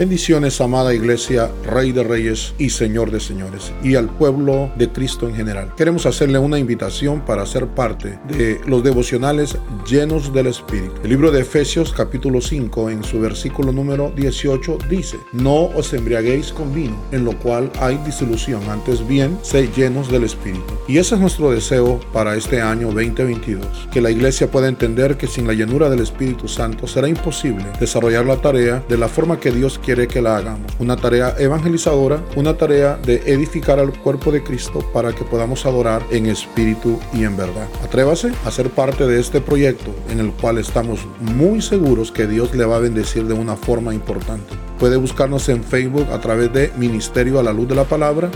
Bendiciones, amada iglesia, Rey de Reyes y Señor de Señores, y al pueblo de Cristo en general. Queremos hacerle una invitación para ser parte de los devocionales llenos del Espíritu. El libro de Efesios capítulo 5 en su versículo número 18 dice, no os embriaguéis con vino, en lo cual hay disolución, antes bien, sé llenos del Espíritu. Y ese es nuestro deseo para este año 2022, que la iglesia pueda entender que sin la llenura del Espíritu Santo será imposible desarrollar la tarea de la forma que Dios quiere quiere que la hagamos. Una tarea evangelizadora, una tarea de edificar al cuerpo de Cristo para que podamos adorar en espíritu y en verdad. Atrévase a ser parte de este proyecto en el cual estamos muy seguros que Dios le va a bendecir de una forma importante. Puede buscarnos en Facebook a través de Ministerio a la Luz de la Palabra,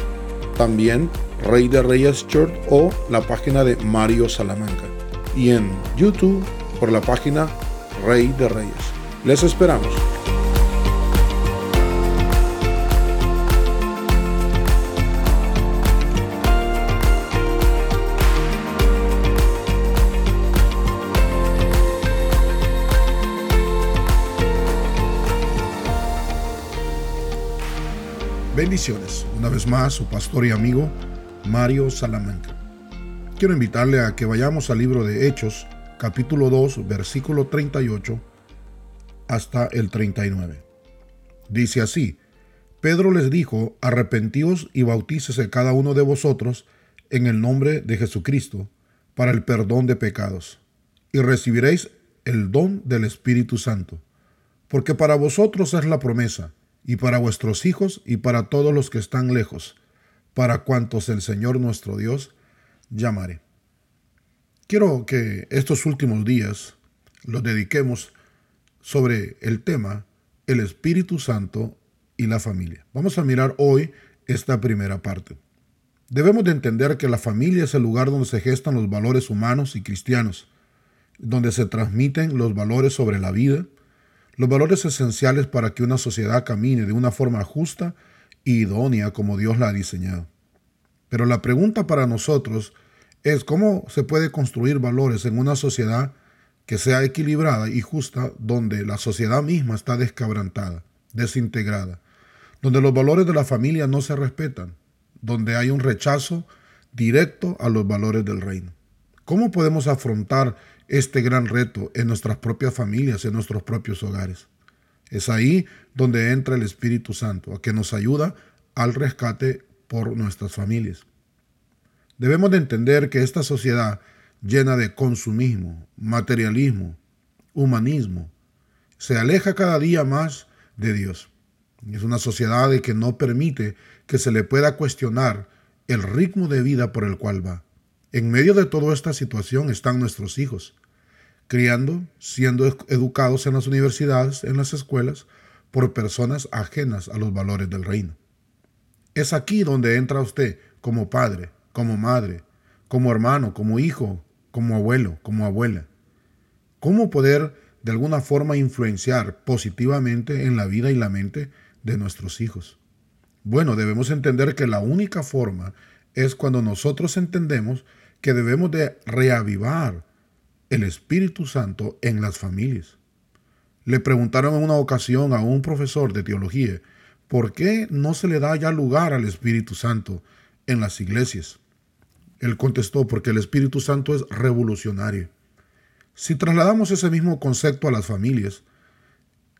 también Rey de Reyes Church o la página de Mario Salamanca. Y en YouTube por la página Rey de Reyes. Les esperamos. Bendiciones. Una vez más, su pastor y amigo Mario Salamanca. Quiero invitarle a que vayamos al libro de Hechos, capítulo 2, versículo 38 hasta el 39. Dice así, Pedro les dijo, arrepentíos y bautícese cada uno de vosotros en el nombre de Jesucristo para el perdón de pecados, y recibiréis el don del Espíritu Santo, porque para vosotros es la promesa y para vuestros hijos y para todos los que están lejos, para cuantos el Señor nuestro Dios llamaré. Quiero que estos últimos días los dediquemos sobre el tema el Espíritu Santo y la familia. Vamos a mirar hoy esta primera parte. Debemos de entender que la familia es el lugar donde se gestan los valores humanos y cristianos, donde se transmiten los valores sobre la vida, los valores esenciales para que una sociedad camine de una forma justa y idónea como Dios la ha diseñado. Pero la pregunta para nosotros es cómo se puede construir valores en una sociedad que sea equilibrada y justa, donde la sociedad misma está descabrantada, desintegrada, donde los valores de la familia no se respetan, donde hay un rechazo directo a los valores del reino. ¿Cómo podemos afrontar este gran reto en nuestras propias familias, en nuestros propios hogares. Es ahí donde entra el Espíritu Santo, a que nos ayuda al rescate por nuestras familias. Debemos de entender que esta sociedad llena de consumismo, materialismo, humanismo, se aleja cada día más de Dios. Es una sociedad que no permite que se le pueda cuestionar el ritmo de vida por el cual va. En medio de toda esta situación están nuestros hijos, criando, siendo educados en las universidades, en las escuelas, por personas ajenas a los valores del reino. Es aquí donde entra usted como padre, como madre, como hermano, como hijo, como abuelo, como abuela. ¿Cómo poder de alguna forma influenciar positivamente en la vida y la mente de nuestros hijos? Bueno, debemos entender que la única forma es cuando nosotros entendemos que debemos de reavivar el Espíritu Santo en las familias. Le preguntaron en una ocasión a un profesor de teología, ¿por qué no se le da ya lugar al Espíritu Santo en las iglesias? Él contestó, porque el Espíritu Santo es revolucionario. Si trasladamos ese mismo concepto a las familias,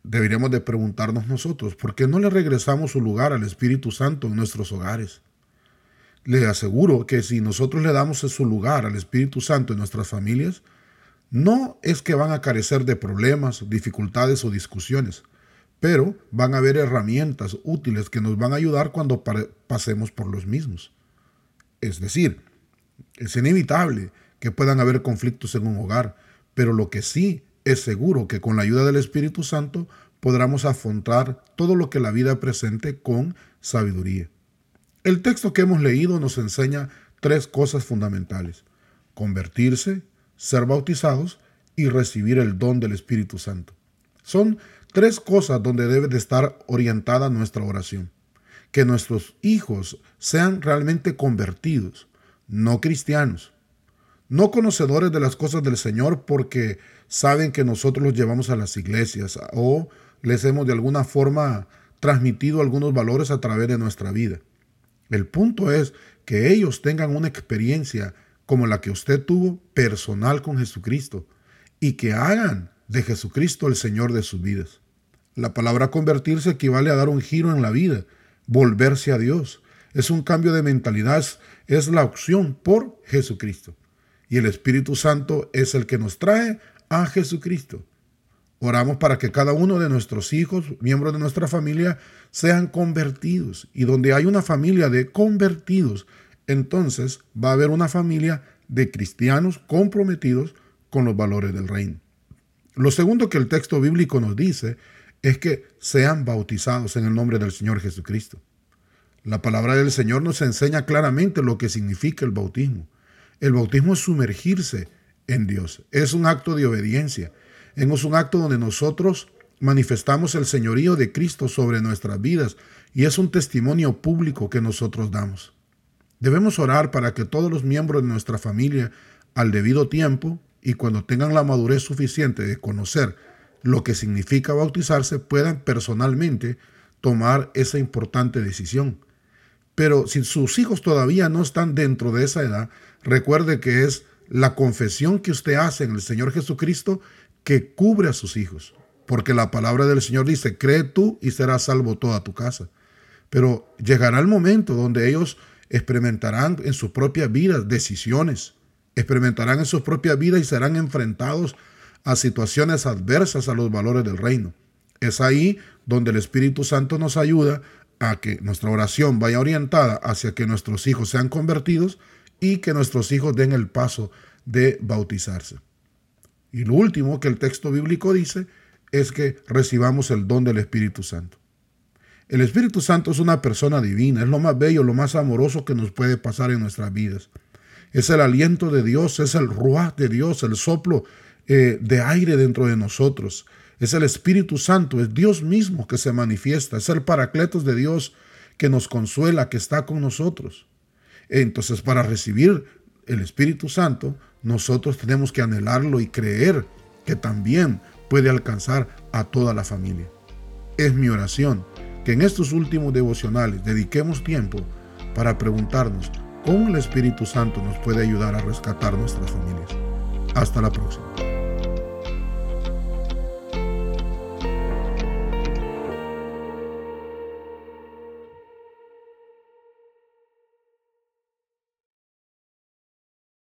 deberíamos de preguntarnos nosotros, ¿por qué no le regresamos su lugar al Espíritu Santo en nuestros hogares? Le aseguro que si nosotros le damos su lugar al Espíritu Santo en nuestras familias, no es que van a carecer de problemas, dificultades o discusiones, pero van a haber herramientas útiles que nos van a ayudar cuando pasemos por los mismos. Es decir, es inevitable que puedan haber conflictos en un hogar, pero lo que sí es seguro que con la ayuda del Espíritu Santo podremos afrontar todo lo que la vida presente con sabiduría. El texto que hemos leído nos enseña tres cosas fundamentales. Convertirse, ser bautizados y recibir el don del Espíritu Santo. Son tres cosas donde debe de estar orientada nuestra oración. Que nuestros hijos sean realmente convertidos, no cristianos, no conocedores de las cosas del Señor porque saben que nosotros los llevamos a las iglesias o les hemos de alguna forma transmitido algunos valores a través de nuestra vida. El punto es que ellos tengan una experiencia como la que usted tuvo personal con Jesucristo y que hagan de Jesucristo el Señor de sus vidas. La palabra convertirse equivale a dar un giro en la vida, volverse a Dios. Es un cambio de mentalidad, es la opción por Jesucristo. Y el Espíritu Santo es el que nos trae a Jesucristo. Oramos para que cada uno de nuestros hijos, miembros de nuestra familia, sean convertidos. Y donde hay una familia de convertidos, entonces va a haber una familia de cristianos comprometidos con los valores del reino. Lo segundo que el texto bíblico nos dice es que sean bautizados en el nombre del Señor Jesucristo. La palabra del Señor nos enseña claramente lo que significa el bautismo. El bautismo es sumergirse en Dios, es un acto de obediencia, es un acto donde nosotros manifestamos el señorío de Cristo sobre nuestras vidas y es un testimonio público que nosotros damos. Debemos orar para que todos los miembros de nuestra familia, al debido tiempo y cuando tengan la madurez suficiente de conocer lo que significa bautizarse, puedan personalmente tomar esa importante decisión. Pero si sus hijos todavía no están dentro de esa edad, recuerde que es la confesión que usted hace en el Señor Jesucristo que cubre a sus hijos. Porque la palabra del Señor dice, cree tú y serás salvo toda tu casa. Pero llegará el momento donde ellos experimentarán en sus propias vidas decisiones, experimentarán en sus propias vidas y serán enfrentados a situaciones adversas a los valores del reino. Es ahí donde el Espíritu Santo nos ayuda a que nuestra oración vaya orientada hacia que nuestros hijos sean convertidos y que nuestros hijos den el paso de bautizarse. Y lo último que el texto bíblico dice es que recibamos el don del Espíritu Santo. El Espíritu Santo es una persona divina, es lo más bello, lo más amoroso que nos puede pasar en nuestras vidas. Es el aliento de Dios, es el ruaj de Dios, el soplo eh, de aire dentro de nosotros. Es el Espíritu Santo, es Dios mismo que se manifiesta, es el paracletos de Dios que nos consuela, que está con nosotros. Entonces, para recibir el Espíritu Santo, nosotros tenemos que anhelarlo y creer que también puede alcanzar a toda la familia. Es mi oración que en estos últimos devocionales dediquemos tiempo para preguntarnos cómo el Espíritu Santo nos puede ayudar a rescatar nuestras familias. Hasta la próxima.